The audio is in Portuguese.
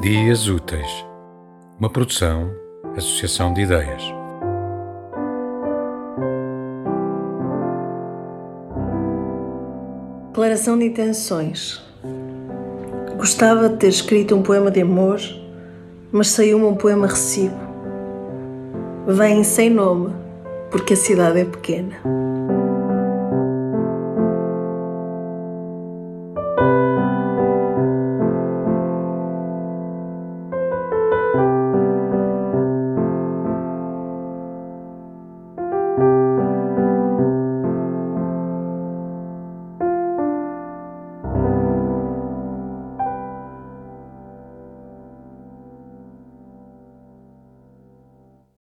Dias Úteis, uma produção, associação de ideias. Declaração de intenções. Gostava de ter escrito um poema de amor, mas saiu-me um poema recibo. Vem sem nome, porque a cidade é pequena.